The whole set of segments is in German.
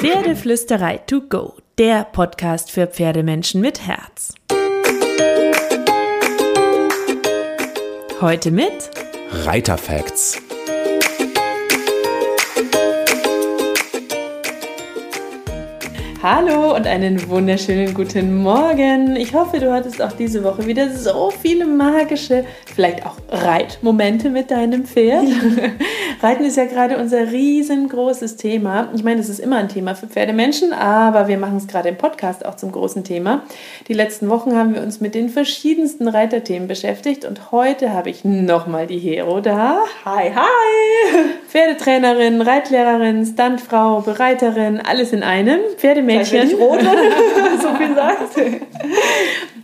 Pferdeflüsterei to go, der Podcast für Pferdemenschen mit Herz. Heute mit Reiterfacts. Hallo und einen wunderschönen guten Morgen. Ich hoffe, du hattest auch diese Woche wieder so viele magische, vielleicht auch Reitmomente mit deinem Pferd. Reiten ist ja gerade unser riesengroßes Thema. Ich meine, es ist immer ein Thema für Pferdemenschen, aber wir machen es gerade im Podcast auch zum großen Thema. Die letzten Wochen haben wir uns mit den verschiedensten Reiterthemen beschäftigt und heute habe ich nochmal die Hero da. Hi, hi! Pferdetrainerin, Reitlehrerin, Stuntfrau, Bereiterin, alles in einem. Pferdemädchen. rot, so viel sagt.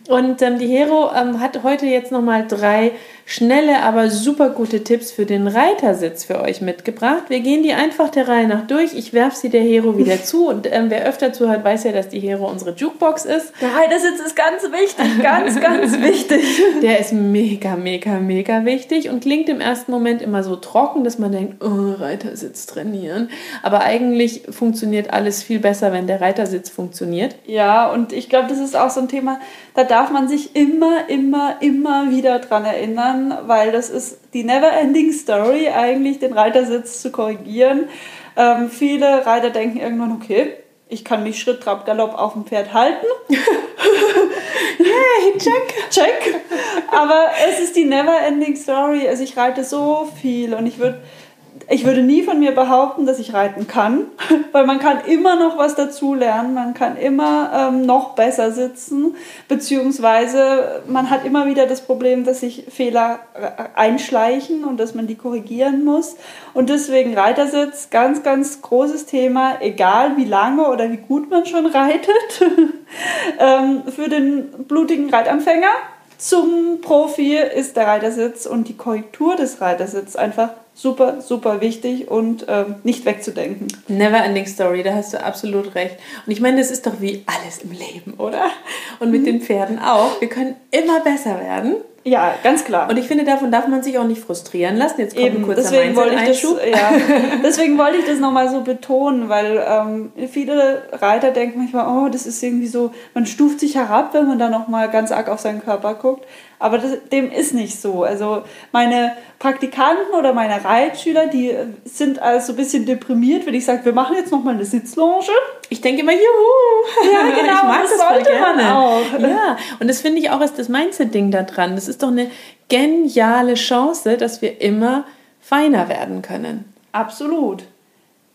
Und ähm, die Hero ähm, hat heute jetzt nochmal drei schnelle, aber super gute Tipps für den Reitersitz für euch mitgebracht. Wir gehen die einfach der Reihe nach durch. Ich werfe sie der Hero wieder zu und ähm, wer öfter zuhört, weiß ja, dass die Hero unsere Jukebox ist. Der Reitersitz ist ganz wichtig, ganz, ganz wichtig. Der ist mega, mega, mega wichtig und klingt im ersten Moment immer so trocken, dass man denkt, oh, Reitersitz trainieren. Aber eigentlich funktioniert alles viel besser, wenn der Reitersitz funktioniert. Ja, und ich glaube, das ist auch so ein Thema, da darf man sich immer, immer, immer wieder dran erinnern, weil das ist die never-ending Story, eigentlich den Reitersitz zu korrigieren. Ähm, viele Reiter denken irgendwann, okay, ich kann mich Schritt, Trab, Galopp auf dem Pferd halten. Hey, check! Check! Aber es ist die never-ending Story. Also ich reite so viel und ich würde ich würde nie von mir behaupten, dass ich reiten kann, weil man kann immer noch was dazu lernen, man kann immer ähm, noch besser sitzen, beziehungsweise man hat immer wieder das Problem, dass sich Fehler äh, einschleichen und dass man die korrigieren muss. Und deswegen Reitersitz, ganz, ganz großes Thema, egal wie lange oder wie gut man schon reitet, ähm, für den blutigen Reitanfänger. Zum Profi ist der Reitersitz und die Korrektur des Reitersitzes einfach super, super wichtig und ähm, nicht wegzudenken. Never ending story, da hast du absolut recht. Und ich meine, das ist doch wie alles im Leben, oder? Und mit mhm. den Pferden auch. Wir können immer besser werden. Ja, ganz klar. Und ich finde, davon darf man sich auch nicht frustrieren lassen. Jetzt kommt Eben, ein kurzer deswegen wollte ich das, ja, deswegen wollte ich das nochmal so betonen, weil ähm, viele Reiter denken manchmal, oh, das ist irgendwie so, man stuft sich herab, wenn man da nochmal ganz arg auf seinen Körper guckt. Aber das, dem ist nicht so. Also meine Praktikanten oder meine Reitschüler, die sind also ein bisschen deprimiert, wenn ich sage, wir machen jetzt nochmal eine Sitzlonge. Ich denke immer, juhu! Ja, genau, ich mag das, das sollte man auch. Ja, und das finde ich auch ist das Mindset-Ding da dran. Das ist doch eine geniale Chance, dass wir immer feiner werden können. Absolut.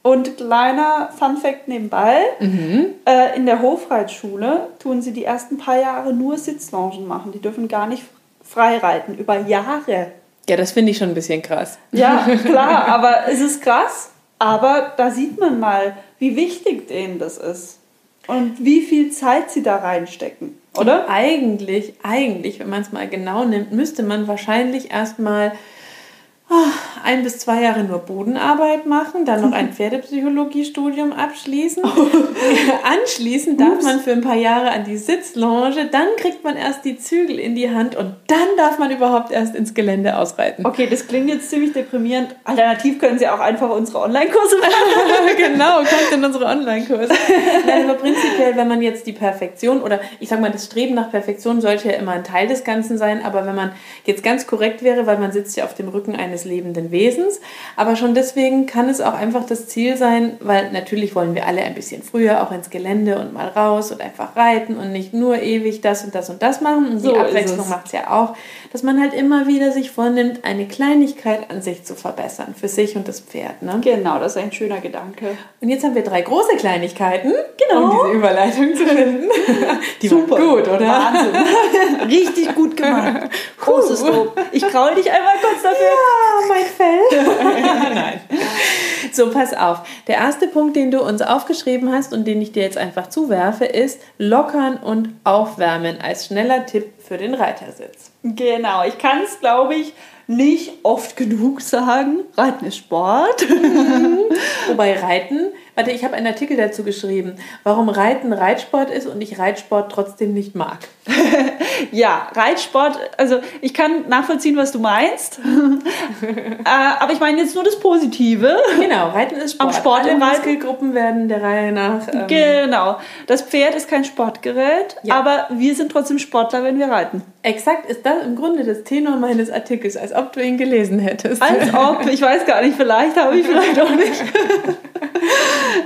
Und kleiner Fun Fact nebenbei: mhm. äh, In der Hofreitschule tun sie die ersten paar Jahre nur Sitzlongen machen. Die dürfen gar nicht frei reiten, über Jahre. Ja, das finde ich schon ein bisschen krass. Ja, klar, aber es ist krass. Aber da sieht man mal, wie wichtig denen das ist. Und wie viel Zeit sie da reinstecken, oder? Und eigentlich, eigentlich, wenn man es mal genau nimmt, müsste man wahrscheinlich erstmal ein bis zwei Jahre nur Bodenarbeit machen, dann noch ein Pferdepsychologiestudium abschließen. Anschließend darf Ups. man für ein paar Jahre an die Sitzlounge, dann kriegt man erst die Zügel in die Hand und dann darf man überhaupt erst ins Gelände ausreiten. Okay, das klingt jetzt ziemlich deprimierend. Alternativ können Sie auch einfach unsere Online-Kurse machen. genau, kommt in unsere Online-Kurse. aber prinzipiell, wenn man jetzt die Perfektion oder ich sag mal, das Streben nach Perfektion sollte ja immer ein Teil des Ganzen sein, aber wenn man jetzt ganz korrekt wäre, weil man sitzt ja auf dem Rücken eines lebenden Wesens. Aber schon deswegen kann es auch einfach das Ziel sein, weil natürlich wollen wir alle ein bisschen früher auch ins Gelände und mal raus und einfach reiten und nicht nur ewig das und das und das machen. Und so die Abwechslung macht es ja auch, dass man halt immer wieder sich vornimmt, eine Kleinigkeit an sich zu verbessern, für sich und das Pferd. Ne? Genau, das ist ein schöner Gedanke. Und jetzt haben wir drei große Kleinigkeiten, genau. um diese Überleitung zu finden. Die Super gut, oder? Wahnsinn. Richtig gut gemacht. Großes Lob. Ich kraul dich einmal kurz dafür. Ja, mein Fell. Nein. So, pass auf. Der erste Punkt, den du uns aufgeschrieben hast und den ich dir jetzt einfach zuwerfe, ist lockern und aufwärmen als schneller Tipp für den Reitersitz. Genau, ich kann es, glaube ich, nicht oft genug sagen. Reiten ist Sport. Mhm. Wobei Reiten Warte, ich habe einen Artikel dazu geschrieben, warum Reiten Reitsport ist und ich Reitsport trotzdem nicht mag. ja, Reitsport, also ich kann nachvollziehen, was du meinst. äh, aber ich meine jetzt nur das Positive. Genau, Reiten ist Sport. Am Sport Alle im. Muskelgruppen werden der Reihe nach. Ähm, Genau. Das Pferd ist kein Sportgerät, Ja. aber wir sind trotzdem Sportler, wenn wir reiten. exakt ist das im Grunde das Tenor meines Artikels, als ob du ihn gelesen hättest. Als ob, ich weiß gar nicht, vielleicht habe ich, vielleicht auch nicht.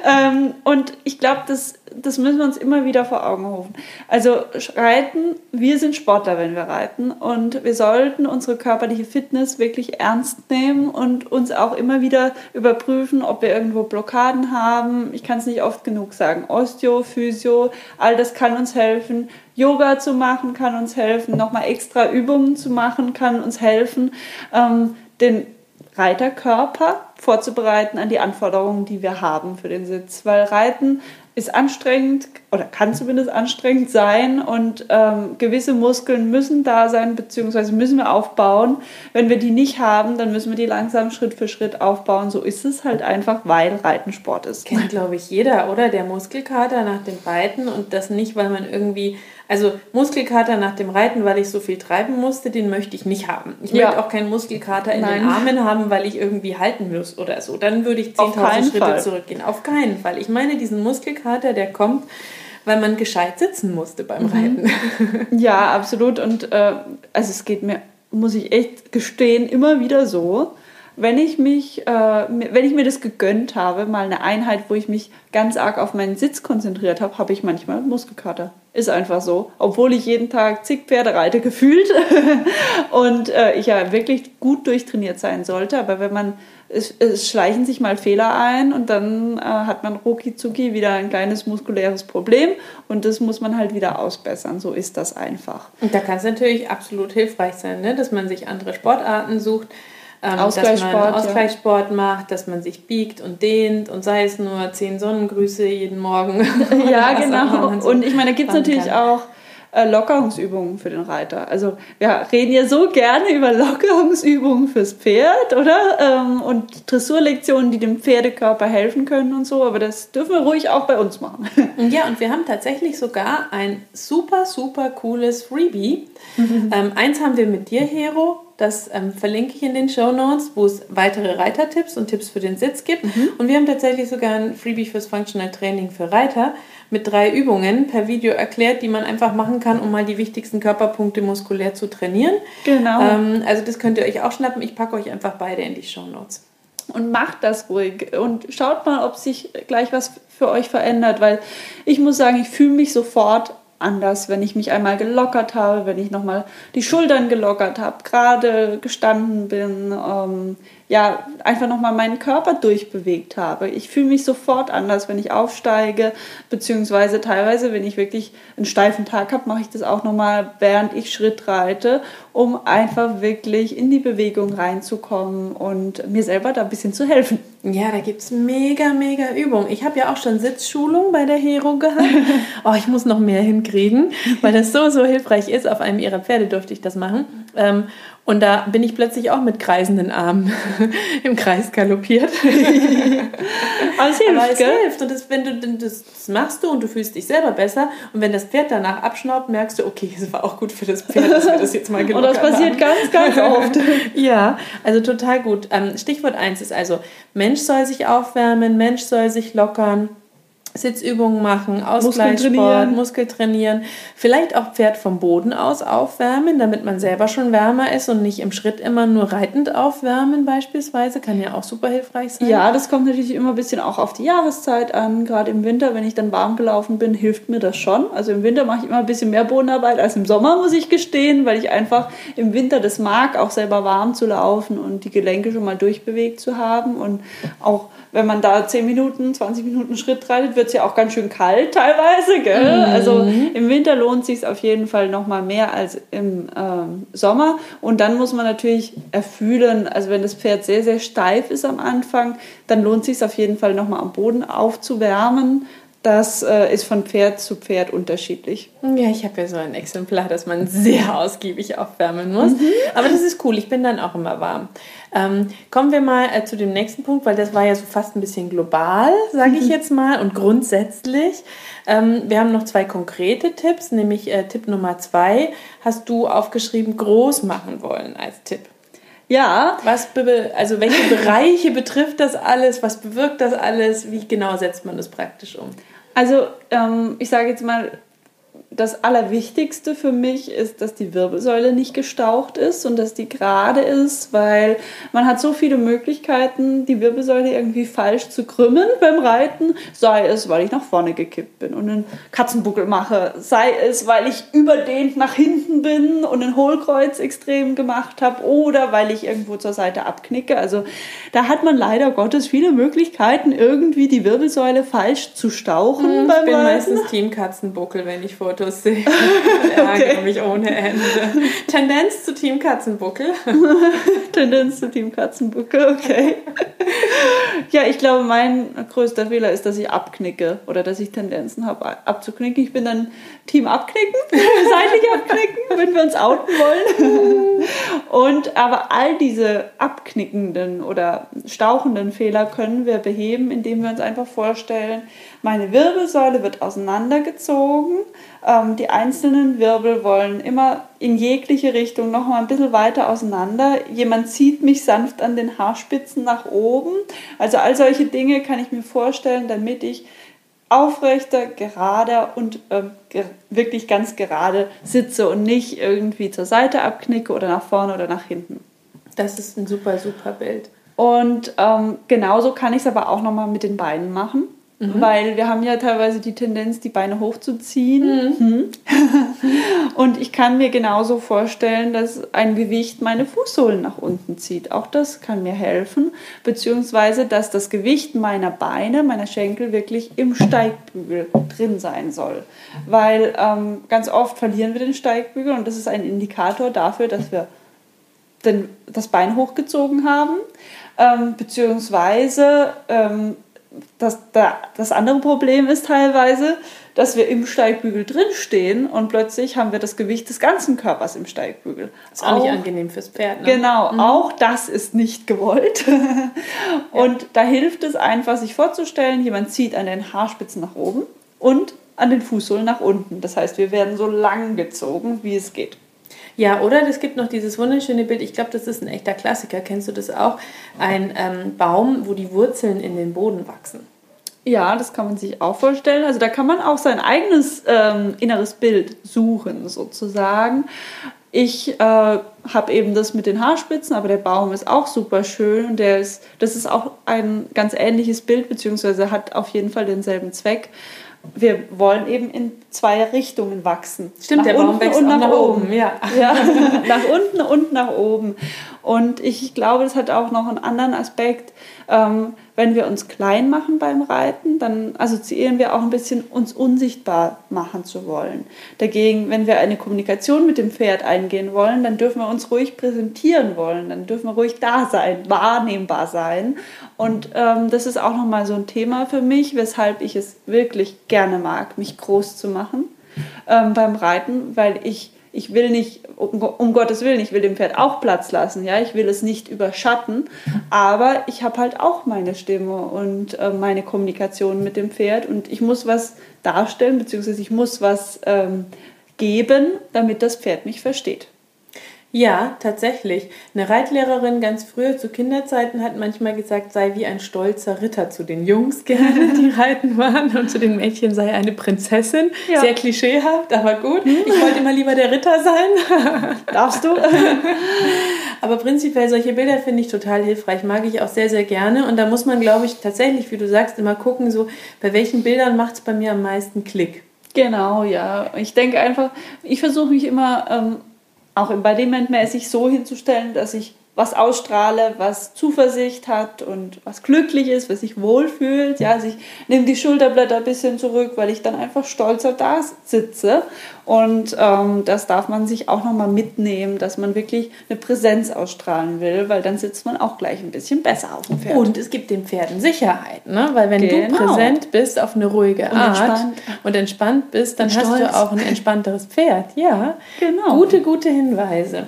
ähm, und ich glaube, das, das müssen wir uns immer wieder vor Augen rufen. Also reiten, wir sind Sportler, wenn wir reiten und wir sollten unsere körperliche Fitness wirklich ernst nehmen und uns auch immer wieder überprüfen, ob wir irgendwo Blockaden haben. Ich kann es nicht oft genug sagen. Osteo, Physio, all das kann uns helfen. Yoga zu machen kann uns helfen. Nochmal extra Übungen zu machen kann uns helfen. Ähm, den Reiterkörper vorzubereiten an die Anforderungen, die wir haben für den Sitz. Weil Reiten ist anstrengend oder kann zumindest anstrengend sein und ähm, gewisse Muskeln müssen da sein, beziehungsweise müssen wir aufbauen. Wenn wir die nicht haben, dann müssen wir die langsam Schritt für Schritt aufbauen. So ist es halt einfach, weil Reiten Sport ist. Kennt, glaube ich, jeder, oder? Der Muskelkater nach dem Reiten und das nicht, weil man irgendwie. Also Muskelkater nach dem Reiten, weil ich so viel treiben musste, den möchte ich nicht haben. Ich Ja. möchte auch keinen Muskelkater in Nein. den Armen haben, weil ich irgendwie halten muss oder so. Dann würde ich Auf 10.000 keinen Schritte Fall. zurückgehen. Auf keinen Fall. Ich meine, diesen Muskelkater, der kommt, weil man gescheit sitzen musste beim Mhm. Reiten. Ja, absolut. Und äh, also es geht mir, muss ich echt gestehen, immer wieder so, wenn ich mich, äh, mir- wenn ich mir das gegönnt habe, mal eine Einheit, wo ich mich ganz arg auf meinen Sitz konzentriert habe, habe ich manchmal Muskelkater. Ist einfach so. Obwohl ich jeden Tag zig Pferde reite, gefühlt. und äh, ich ja wirklich gut durchtrainiert sein sollte. Aber wenn man, es, es schleichen sich mal Fehler ein und dann äh, hat man rucki wieder ein kleines muskuläres Problem und das muss man halt wieder ausbessern. So ist das einfach. Und da kann es natürlich absolut hilfreich sein, ne? dass man sich andere Sportarten sucht, ähm, dass Ausgleichssport, man ja. Ausgleichssport macht, dass man sich biegt und dehnt und sei es nur zehn Sonnengrüße jeden Morgen. Ja, genau. man Und ich meine, da gibt es natürlich kann. auch Lockerungsübungen für den Reiter. Also wir reden ja so gerne über Lockerungsübungen fürs Pferd, oder? Ähm, und Dressurlektionen, die dem Pferdekörper helfen können und so. Aber das dürfen wir ruhig auch bei uns machen. Ja, und wir haben tatsächlich sogar ein super, super cooles Freebie. Ähm, eins haben wir mit dir, Hero. Das ähm, verlinke ich in den Show Notes, wo es weitere Reitertipps und Tipps für den Sitz gibt. Und wir haben tatsächlich sogar ein Freebie fürs Functional Training für Reiter mit drei Übungen per Video erklärt, die man einfach machen kann, um mal die wichtigsten Körperpunkte muskulär zu trainieren. Genau. Ähm, also das könnt ihr euch auch schnappen. Ich packe euch einfach beide in die Show Notes. und macht das ruhig und schaut mal, ob sich gleich was für euch verändert, weil ich muss sagen, ich fühle mich sofort anders, wenn ich mich einmal gelockert habe, wenn ich nochmal die Schultern gelockert habe, gerade gestanden bin, ähm, ja, einfach nochmal meinen Körper durchbewegt habe. Ich fühle mich sofort anders, wenn ich aufsteige, beziehungsweise teilweise, wenn ich wirklich einen steifen Tag habe, mache ich das auch nochmal, während ich Schritt reite, um einfach wirklich in die Bewegung reinzukommen und mir selber da ein bisschen zu helfen. Ja, da gibt's mega, mega Übungen. Ich habe ja auch schon Sitzschulung bei der Hero gehabt. Oh, ich muss noch mehr hinkriegen, weil das so, so hilfreich ist. Auf einem ihrer Pferde durfte ich das machen. Ähm, und da bin ich plötzlich auch mit kreisenden Armen im Kreis galoppiert. Aber es hilft, Aber es gell? hilft. Und das, wenn du, das, das machst du und du fühlst dich selber besser. Und wenn das Pferd danach abschnaubt, merkst du, okay, es war auch gut für das Pferd, dass wir das jetzt mal Und gelockert das passiert haben. ganz, ganz oft. Ja, also total gut. Ähm, Stichwort 1 ist also, Mensch soll sich aufwärmen, Mensch soll sich lockern, Sitzübungen machen, Ausgleichssport, trainieren. Muskel trainieren, vielleicht auch Pferd vom Boden aus aufwärmen, damit man selber schon wärmer ist und nicht im Schritt immer nur reitend aufwärmen beispielsweise, kann ja auch super hilfreich sein. Ja, das kommt natürlich immer ein bisschen auch auf die Jahreszeit an. Gerade im Winter, wenn ich dann warm gelaufen bin, hilft mir das schon. Also im Winter mache ich immer ein bisschen mehr Bodenarbeit als im Sommer, muss ich gestehen, weil ich einfach im Winter das mag, auch selber warm zu laufen und die Gelenke schon mal durchbewegt zu haben. Und auch wenn man da 10 Minuten, 20 Minuten Schritt reitet, wird es ja auch ganz schön kalt teilweise. Gell? Also im Winter lohnt sich auf jeden Fall noch mal mehr als im ähm, Sommer. Und dann muss man natürlich erfühlen, also wenn das Pferd sehr, sehr steif ist am Anfang, dann lohnt sich auf jeden Fall noch mal am Boden aufzuwärmen. Das äh, ist von Pferd zu Pferd unterschiedlich. Ja, ich habe ja so ein Exemplar, das man sehr ausgiebig aufwärmen muss. Mhm. Aber das ist cool, ich bin dann auch immer warm. Ähm, kommen wir mal äh, zu dem nächsten Punkt, weil das war ja so fast ein bisschen global, sage mhm. ich jetzt mal, und grundsätzlich. Ähm, wir haben noch zwei konkrete Tipps, nämlich äh, Tipp Nummer zwei hast du aufgeschrieben, groß machen wollen als Tipp. Ja. Was also welche Bereiche betrifft das alles? Was bewirkt das alles? Wie genau setzt man das praktisch um? Also ähm, ich sage jetzt mal, das Allerwichtigste für mich ist, dass die Wirbelsäule nicht gestaucht ist und dass die gerade ist, weil man hat so viele Möglichkeiten, die Wirbelsäule irgendwie falsch zu krümmen beim Reiten, sei es, weil ich nach vorne gekippt bin und einen Katzenbuckel mache, sei es, weil ich überdehnt nach hinten bin und ein Hohlkreuz extrem gemacht habe oder weil ich irgendwo zur Seite abknicke. Also da hat man leider Gottes viele Möglichkeiten, irgendwie die Wirbelsäule falsch zu stauchen mhm, Ich bin Reiten. meistens Team Katzenbuckel, wenn ich Fotos Ärgere okay. mich ohne Ende. Tendenz zu Team Katzenbuckel. Tendenz zu Team Katzenbuckel, okay. ja, ich glaube, mein größter Fehler ist, dass ich abknicke oder dass ich Tendenzen habe, abzuknicken. Ich bin dann Team Abknicken, seitlich abknicken, wenn wir uns outen wollen. Und aber all diese abknickenden oder stauchenden Fehler können wir beheben, indem wir uns einfach vorstellen, meine Wirbelsäule wird auseinandergezogen. Ähm, die einzelnen Wirbel wollen immer in jegliche Richtung noch mal ein bisschen weiter auseinander. Jemand zieht mich sanft an den Haarspitzen nach oben. Also all solche Dinge kann ich mir vorstellen, damit ich aufrechter, gerader und ähm, ge wirklich ganz gerade sitze und nicht irgendwie zur Seite abknicke oder nach vorne oder nach hinten. Das ist ein super, super Bild. Und ähm, genauso kann ich es aber auch nochmal mit den Beinen machen. Mhm. Weil wir haben ja teilweise die Tendenz, die Beine hochzuziehen. Mhm. Und ich kann mir genauso vorstellen, dass ein Gewicht meine Fußsohlen nach unten zieht. Auch das kann mir helfen. Beziehungsweise, dass das Gewicht meiner Beine, meiner Schenkel wirklich im Steigbügel drin sein soll. Weil ähm, ganz oft verlieren wir den Steigbügel und das ist ein Indikator dafür, dass wir den, das Bein hochgezogen haben. Ähm, beziehungsweise ähm, das, das andere Problem ist teilweise, dass wir im Steigbügel drinstehen und plötzlich haben wir das Gewicht des ganzen Körpers im Steigbügel. Das ist auch, auch nicht angenehm fürs Pferd. Ne? Genau, mhm. auch das ist nicht gewollt. und ja. da hilft es einfach, sich vorzustellen, jemand zieht an den Haarspitzen nach oben und an den Fußsohlen nach unten. Das heißt, wir werden so lang gezogen, wie es geht. Ja, oder es gibt noch dieses wunderschöne Bild, ich glaube, das ist ein echter Klassiker, kennst du das auch? Ein ähm, Baum, wo die Wurzeln in den Boden wachsen. Ja, das kann man sich auch vorstellen. Also da kann man auch sein eigenes ähm, inneres Bild suchen, sozusagen. Ich äh, habe eben das mit den Haarspitzen, aber der Baum ist auch super schön und der ist, das ist auch ein ganz ähnliches Bild, beziehungsweise hat auf jeden Fall denselben Zweck wir wollen eben in zwei Richtungen wachsen. Stimmt, nach der Baum wächst und nach, nach oben. oben. Ja. ja. nach unten und nach oben. Und ich glaube, das hat auch noch einen anderen Aspekt. Ähm, wenn wir uns klein machen beim Reiten, dann assoziieren wir auch ein bisschen, uns unsichtbar machen zu wollen. Dagegen, wenn wir eine Kommunikation mit dem Pferd eingehen wollen, dann dürfen wir uns ruhig präsentieren wollen, dann dürfen wir ruhig da sein, wahrnehmbar sein. Und ähm, das ist auch nochmal so ein Thema für mich, weshalb ich es wirklich gerne mag, mich groß zu machen ähm, beim Reiten, weil ich ich will nicht, um, um, Gottes Willen, ich will dem Pferd auch Platz lassen, ja, ich will es nicht überschatten, aber ich habe halt auch meine Stimme und äh, meine Kommunikation mit dem Pferd. Und ich muss was darstellen, beziehungsweise ich muss was ähm, geben, damit das Pferd mich versteht. Ja, tatsächlich. Eine Reitlehrerin ganz früher zu Kinderzeiten hat manchmal gesagt, sei wie ein stolzer Ritter zu den Jungs gerne, die reiten waren und zu den Mädchen sei eine Prinzessin. Ja. Sehr klischeehaft, aber gut. Ich wollte immer lieber der Ritter sein. Darfst du? aber prinzipiell solche Bilder finde ich total hilfreich, mag ich auch sehr, sehr gerne. Und da muss man, glaube ich, tatsächlich, wie du sagst, immer gucken, so bei welchen Bildern macht es bei mir am meisten Klick. Genau, ja. Ich denke einfach, ich versuche mich immer... Ähm, auch embodimentmäßig so hinzustellen, dass ich was ausstrahle, was Zuversicht hat und was glücklich ist, was sich wohlfühlt. Ja, also ich nehme die Schulterblätter ein bisschen zurück, weil ich dann einfach stolzer da sitze. Und ähm, das darf man sich auch nochmal mitnehmen, dass man wirklich eine Präsenz ausstrahlen will, weil dann sitzt man auch gleich ein bisschen besser auf dem Pferd. Und es gibt den Pferden Sicherheit, ne? weil wenn Genau. du präsent bist auf eine ruhige Und Art entspannt. und entspannt bist, dann Und hast du auch ein entspannteres Pferd. Ja, Genau. Gute, gute Hinweise.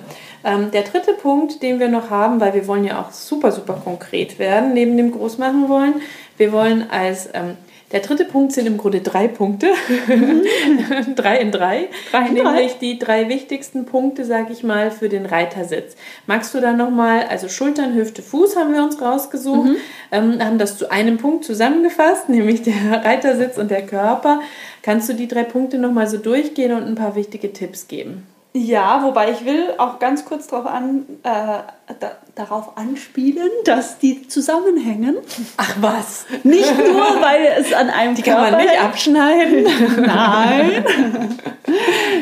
Ähm, der dritte Punkt, den wir noch haben, weil wir wollen ja auch super, super konkret werden, neben dem Großmachen wollen, wir wollen als, ähm, der dritte Punkt sind im Grunde drei Punkte, drei in drei, Drei in nämlich die drei wichtigsten Punkte, sage ich mal, für den Reitersitz. Magst du da nochmal, also Schultern, Hüfte, Fuß haben wir uns rausgesucht, ähm, haben das zu einem Punkt zusammengefasst, nämlich der Reitersitz und der Körper. Kannst du die drei Punkte nochmal so durchgehen und ein paar wichtige Tipps geben? Ja, wobei ich will auch ganz kurz darauf, an, äh, da, darauf anspielen, dass die zusammenhängen. Ach was, Nicht nur, weil es an einem die kann man Körper nicht abschneiden. Nein.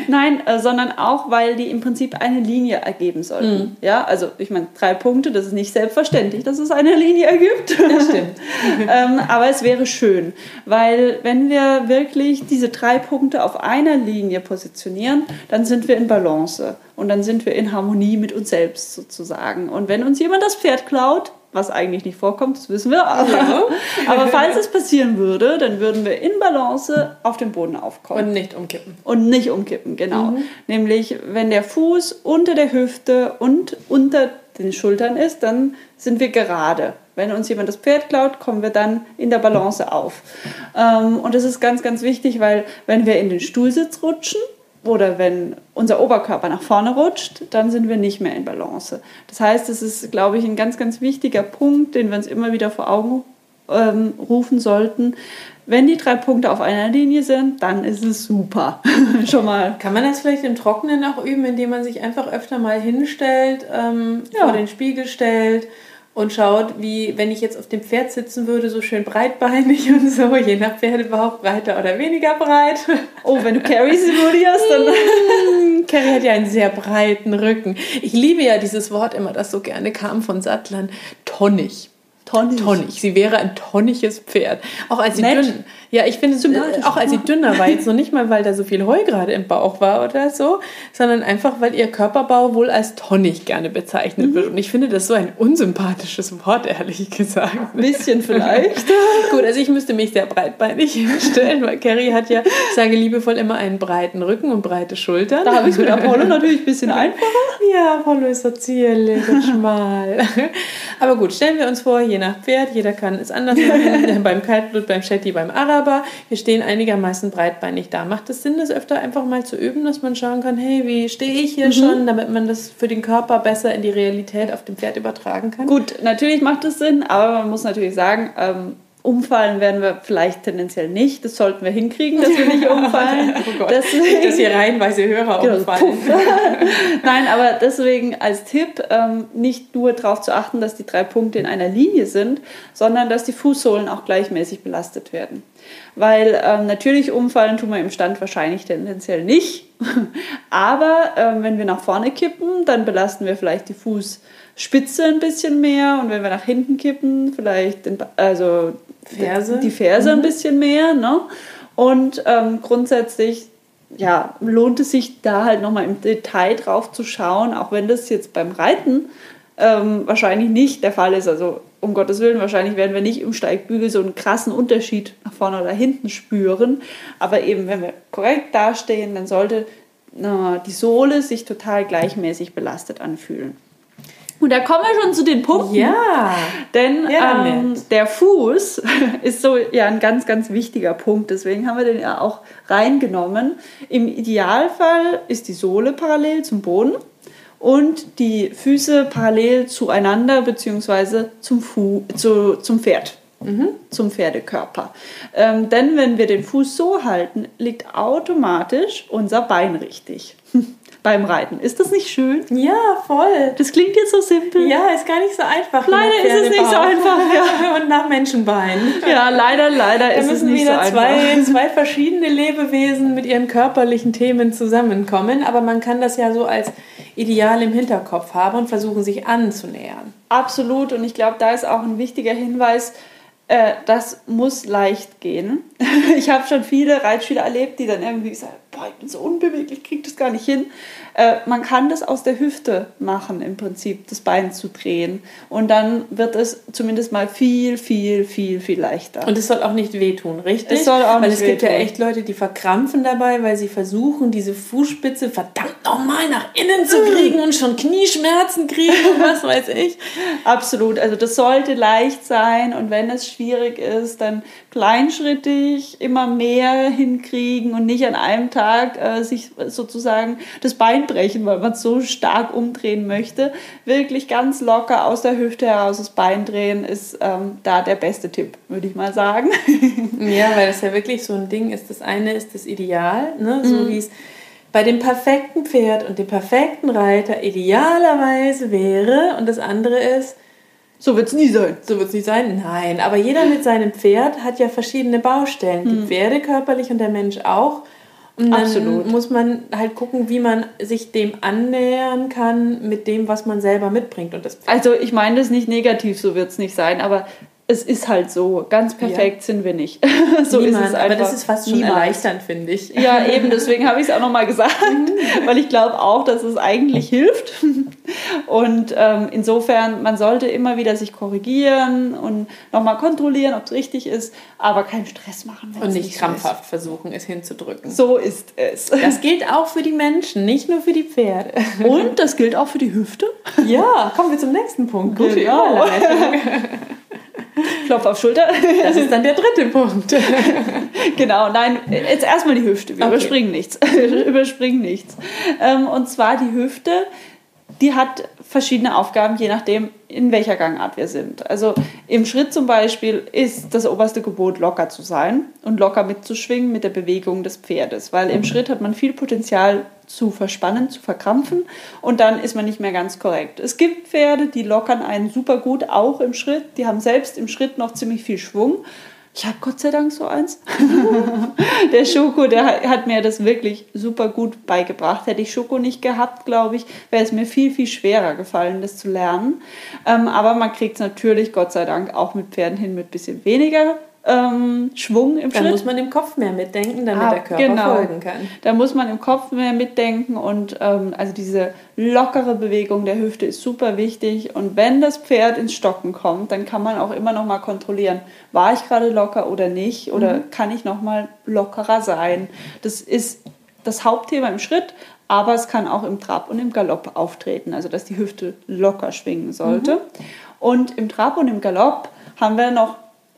Nein, äh, sondern auch, weil die im Prinzip eine Linie ergeben sollten. Ja, also ich meine, drei Punkte, das ist nicht selbstverständlich, dass es eine Linie ergibt. Das stimmt. ähm, aber es wäre schön, weil wenn wir wirklich diese drei Punkte auf einer Linie positionieren, dann sind wir in Balance und dann sind wir in Harmonie mit uns selbst sozusagen. Und wenn uns jemand das Pferd klaut, was eigentlich nicht vorkommt, das wissen wir, aber, Ja. aber falls es passieren würde, dann würden wir in Balance auf den Boden aufkommen. Und nicht umkippen. Und nicht umkippen, genau. Mhm. Nämlich, wenn der Fuß unter der Hüfte und unter den Schultern ist, dann sind wir gerade. Wenn uns jemand das Pferd klaut, kommen wir dann in der Balance auf. Ähm, und das ist ganz, ganz wichtig, weil wenn wir in den Stuhlsitz rutschen oder wenn unser Oberkörper nach vorne rutscht, dann sind wir nicht mehr in Balance. Das heißt, es ist, glaube ich, ein ganz, ganz wichtiger Punkt, den wir uns immer wieder vor Augen ähm, rufen sollten. Wenn die drei Punkte auf einer Linie sind, dann ist es super. Schon mal. Kann man das vielleicht im Trockenen auch üben, indem man sich einfach öfter mal hinstellt, ähm, Ja. vor den Spiegel stellt und schaut, wie wenn ich jetzt auf dem Pferd sitzen würde, so schön breitbeinig und so, je nach Pferdebauch breiter oder weniger breit. Oh, wenn du Carrie simulierst, dann. Carrie hat ja einen sehr breiten Rücken. Ich liebe ja dieses Wort immer, das so gerne kam von Sattlern. Tonnig. Tonnig. Tonnig. Sie wäre ein tonniges Pferd. Auch als sie Nett. dünn. Ja, ich finde, äh, auch als sie dünner war, jetzt noch nicht mal, weil da so viel Heu gerade im Bauch war oder so, sondern einfach, weil ihr Körperbau wohl als tonnig gerne bezeichnet wird. Und ich finde das so ein unsympathisches Wort, ehrlich gesagt. Ein bisschen vielleicht. Gut, also ich müsste mich sehr breitbeinig hinstellen, weil Carrie hat ja, ich sage liebevoll immer einen breiten Rücken und breite Schultern. Da habe ich es mit Apollo natürlich ein bisschen einfacher. Ja, Apollo ist so zierlich und schmal. Aber gut, stellen wir uns vor, je nach Pferd, jeder kann es anders machen. beim Kaltblut, beim Shetty, beim Araber. Wir stehen einigermaßen breitbeinig da. Macht es Sinn, das öfter einfach mal zu üben, dass man schauen kann, hey, wie stehe ich hier schon, damit man das für den Körper besser in die Realität auf dem Pferd übertragen kann? Gut, natürlich macht es Sinn, aber man muss natürlich sagen, ähm, umfallen werden wir vielleicht tendenziell nicht. Das sollten wir hinkriegen, dass wir nicht umfallen. Oh Gott, Deswegen- nicht, dass hier reihenweise Hörer Genau, umfallen. Nein, aber deswegen als Tipp, ähm, nicht nur darauf zu achten, dass die drei Punkte in einer Linie sind, sondern dass die Fußsohlen auch gleichmäßig belastet werden. Weil ähm, natürlich umfallen tun wir im Stand wahrscheinlich tendenziell nicht. Aber ähm, wenn wir nach vorne kippen, dann belasten wir vielleicht die Fußspitze ein bisschen mehr und wenn wir nach hinten kippen, vielleicht den, also Ferse. die Ferse ein bisschen mehr. Ne? Und ähm, grundsätzlich ja, lohnt es sich da halt nochmal im Detail drauf zu schauen, auch wenn das jetzt beim Reiten ähm, wahrscheinlich nicht der Fall ist. Also um Gottes Willen, wahrscheinlich werden wir nicht im Steigbügel so einen krassen Unterschied nach vorne oder hinten spüren. Aber eben, wenn wir korrekt dastehen, dann sollte na, die Sohle sich total gleichmäßig belastet anfühlen. Und da kommen wir schon zu den Punkten. Ja. Denn Ja, ähm, der Fuß ist so ja ein ganz, ganz wichtiger Punkt. Deswegen haben wir den ja auch reingenommen. Im Idealfall ist die Sohle parallel zum Boden und die Füße parallel zueinander beziehungsweise zum, Fu zu, zum Pferd. Zum Pferdekörper. Ähm, denn wenn wir den Fuß so halten, liegt automatisch unser Bein richtig beim Reiten. Ist das nicht schön? Ja, voll. Das klingt jetzt so simpel. Ja, ist gar nicht so einfach. Leider ist es nicht so einfach, ja. Und nach Menschenbein. Ja, leider, leider Da ist es müssen nicht wieder so einfach. zwei verschiedene Lebewesen mit ihren körperlichen Themen zusammenkommen. Aber man kann das ja so als Ideal im Hinterkopf haben und versuchen sich anzunähern. Absolut. Und ich glaube, da ist auch ein wichtiger Hinweis, äh, das muss leicht gehen. Ich habe schon viele Reitschüler erlebt, die dann irgendwie sagen, boah, ich bin so unbeweglich, kriege das gar nicht hin. Äh, man kann das aus der Hüfte machen, im Prinzip, das Bein zu drehen. Und dann wird es zumindest mal viel, viel, viel, viel leichter. Und es soll auch nicht wehtun, richtig? Es soll auch weil nicht es gibt ja echt Leute, die verkrampfen dabei, weil sie versuchen, diese Fußspitze verdammt nochmal nach innen zu kriegen und schon Knieschmerzen kriegen und was weiß ich. Absolut. Also das sollte leicht sein und wenn es schwierig ist, dann kleinschrittig immer mehr hinkriegen und nicht an einem Tag äh, sich sozusagen das Bein brechen, weil man es so stark umdrehen möchte. Wirklich ganz locker aus der Hüfte heraus das Bein drehen ist ähm, da der beste Tipp, würde ich mal sagen. Ja, weil das ja wirklich so ein Ding ist. Das eine ist das Ideal, ne? so wie es bei dem perfekten Pferd und dem perfekten Reiter idealerweise wäre. Und das andere ist, So wird es nie sein. so wird es nicht sein. Nein, aber jeder mit seinem Pferd hat ja verschiedene Baustellen. Die Pferde körperlich und der Mensch auch. Und dann Absolut. muss man halt gucken, wie man sich dem annähern kann mit dem, was man selber mitbringt. Und das Also ich meine das nicht negativ, so wird es nicht sein, aber es ist halt so. Ganz perfekt sind wir nicht. so niemand, ist es einfach. aber das ist fast schon Niemals. erleichternd, finde ich. Ja, eben, deswegen habe ich es auch nochmal gesagt, weil ich glaube auch, dass es eigentlich hilft. Und ähm, insofern, man sollte immer wieder sich korrigieren und nochmal kontrollieren, ob es richtig ist, aber keinen Stress machen. Und nicht so krampfhaft versuchen, es hinzudrücken. Ist. So ist es. Das gilt auch für die Menschen, nicht nur für die Pferde. Und das gilt auch für die Hüfte. Ja, kommen wir zum nächsten Punkt. Gute Genau. Klopf auf Schulter. Das ist dann der dritte Punkt. Genau, nein, jetzt erstmal die Hüfte. Wir Okay. überspringen nichts. Überspringen nichts. Ähm, und zwar die Hüfte, die hat verschiedene Aufgaben, je nachdem, in welcher Gangart wir sind. Also im Schritt zum Beispiel ist das oberste Gebot, locker zu sein und locker mitzuschwingen mit der Bewegung des Pferdes, weil im Schritt hat man viel Potenzial zu verspannen, zu verkrampfen und dann ist man nicht mehr ganz korrekt. Es gibt Pferde, die lockern einen super gut, auch im Schritt. Die haben selbst im Schritt noch ziemlich viel Schwung. Ich habe Gott sei Dank so eins. der Schoko, der hat- mir das wirklich super gut beigebracht. Hätte ich Schoko nicht gehabt, glaube ich, wäre es mir viel, viel schwerer gefallen, das zu lernen. Ähm, aber man kriegt es natürlich, Gott sei Dank, auch mit Pferden hin mit bisschen weniger ähm, Schwung im Dann Schritt. muss man im Kopf mehr mitdenken, damit Ah, der Körper genau. folgen kann. Da muss man im Kopf mehr mitdenken und ähm, also diese lockere Bewegung der Hüfte ist super wichtig. Und wenn das Pferd ins Stocken kommt, dann kann man auch immer noch mal kontrollieren, war ich gerade locker oder nicht oder kann ich noch mal lockerer sein. Das ist das Hauptthema im Schritt, aber es kann auch im Trab und im Galopp auftreten, also dass die Hüfte locker schwingen sollte. Und im Trab und im Galopp haben wir noch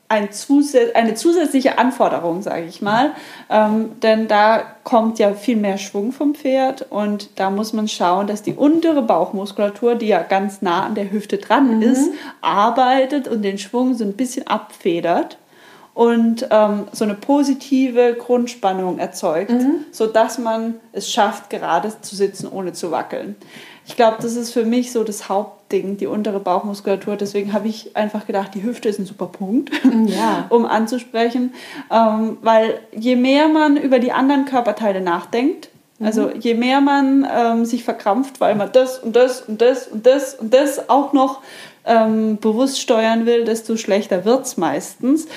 ein zusä eine zusätzliche Anforderung, sage ich mal. Ähm, denn da kommt ja viel mehr Schwung vom Pferd und da muss man schauen, dass die untere Bauchmuskulatur, die ja ganz nah an der Hüfte dran ist, arbeitet und den Schwung so ein bisschen abfedert und ähm, so eine positive Grundspannung erzeugt, sodass man es schafft, gerade zu sitzen, ohne zu wackeln. Ich glaube, das ist für mich so das Hauptding, die untere Bauchmuskulatur. Deswegen habe ich einfach gedacht, die Hüfte ist ein super Punkt, Ja. um anzusprechen. Ähm, weil je mehr man über die anderen Körperteile nachdenkt, also je mehr man ähm, sich verkrampft, weil man das und das und das und das und das auch noch ähm, bewusst steuern will, desto schlechter wird es meistens.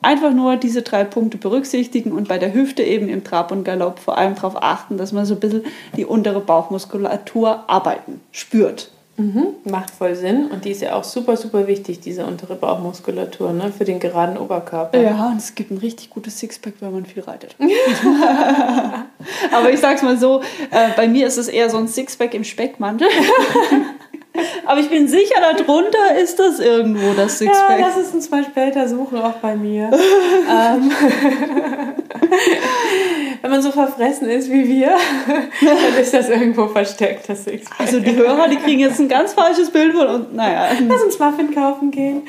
Einfach nur diese drei Punkte berücksichtigen und bei der Hüfte eben im Trab und Galopp vor allem darauf achten, dass man so ein bisschen die untere Bauchmuskulatur arbeiten, spürt. Mhm, macht voll Sinn. Und die ist ja auch super, super wichtig, diese untere Bauchmuskulatur, ne, für den geraden Oberkörper. Ja, und es gibt ein richtig gutes Sixpack, wenn man viel reitet. Aber ich sag's mal so, äh, bei mir ist es eher so ein Sixpack im Speckmantel. Aber ich bin sicher, darunter ist das irgendwo das Ja, Sixpack. lass es uns mal später suchen, auch bei mir. ähm, wenn man so verfressen ist wie wir, dann ist das irgendwo versteckt, das Sixpack. also die Hörer, die kriegen jetzt ein ganz falsches Bild von uns. Naja, Lass uns Muffin kaufen gehen.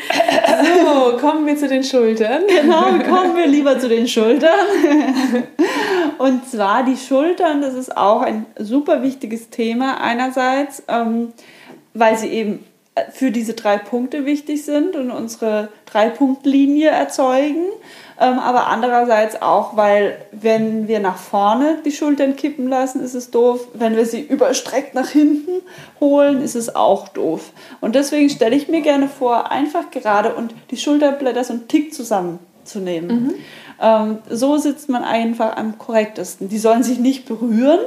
So, kommen wir zu den Schultern. genau, kommen wir lieber zu den Schultern. Und zwar die Schultern, das ist auch ein super wichtiges Thema einerseits, ähm, weil sie eben für diese drei Punkte wichtig sind und unsere Drei-Punkt-Linie erzeugen. Ähm, aber andererseits auch, weil wenn wir nach vorne die Schultern kippen lassen, ist es doof. Wenn wir sie überstreckt nach hinten holen, ist es auch doof. Und deswegen stelle ich mir gerne vor, einfach gerade und die Schulterblätter so einen Tick zusammenzunehmen. Mhm. Ähm, so sitzt man einfach am korrektesten. Die sollen sich nicht berühren.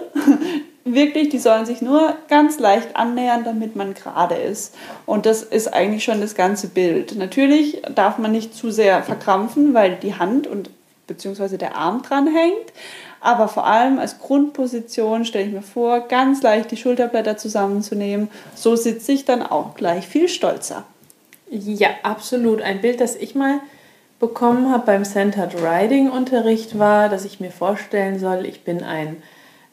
Wirklich, die sollen sich nur ganz leicht annähern, damit man gerade ist. Und das ist eigentlich schon das ganze Bild. Natürlich darf man nicht zu sehr verkrampfen, weil die Hand und beziehungsweise der Arm dran hängt. Aber vor allem als Grundposition stelle ich mir vor, ganz leicht die Schulterblätter zusammenzunehmen. So sitze ich dann auch gleich viel stolzer. Ja, absolut. Ein Bild, das ich mal bekommen habe beim Centered Riding Unterricht war, dass ich mir vorstellen soll, ich bin ein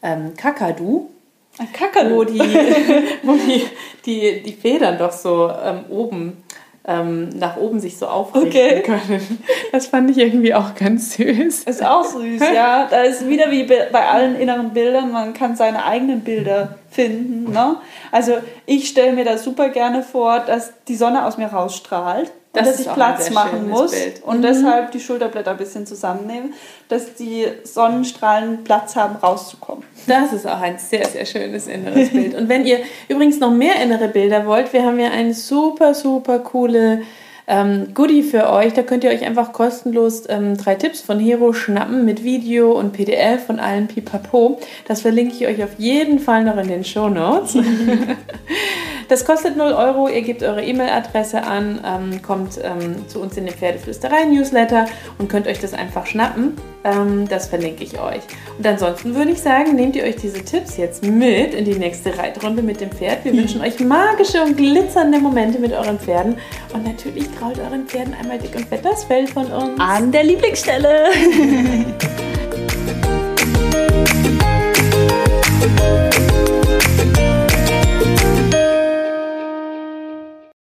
ähm, Kakadu. Ein Kakadu? Wo die, wo die, die, die Federn doch so ähm, oben ähm, nach oben sich so aufrichten okay. können. Das fand ich irgendwie auch ganz süß. Ist auch süß, ja. Da ist wieder wie bei allen inneren Bildern, man kann seine eigenen Bilder finden. Ne? Also ich stelle mir das super gerne vor, dass die Sonne aus mir rausstrahlt das dass ich Platz machen muss Bild. und mhm. deshalb die Schulterblätter ein bisschen zusammennehmen, dass die Sonnenstrahlen Platz haben, rauszukommen. Das ist auch ein sehr, sehr schönes inneres Bild. Und wenn ihr übrigens noch mehr innere Bilder wollt, wir haben ja eine super, super coole ähm, Goodie für euch. Da könnt ihr euch einfach kostenlos ähm, drei Tipps von Hero schnappen mit Video und PDF von allen Pipapo. Das verlinke ich euch auf jeden Fall noch in den Show Notes. Das kostet 0 Euro, ihr gebt eure E-Mail-Adresse an, ähm, kommt ähm, zu uns in den Pferdeflüsterei-Newsletter und könnt euch das einfach schnappen. Ähm, das verlinke ich euch. Und ansonsten würde ich sagen, nehmt ihr euch diese Tipps jetzt mit in die nächste Reitrunde mit dem Pferd. Wir mhm. wünschen euch magische und glitzernde Momente mit euren Pferden. Und natürlich traut euren Pferden einmal dick und fett das Fell von uns. An der Lieblingsstelle.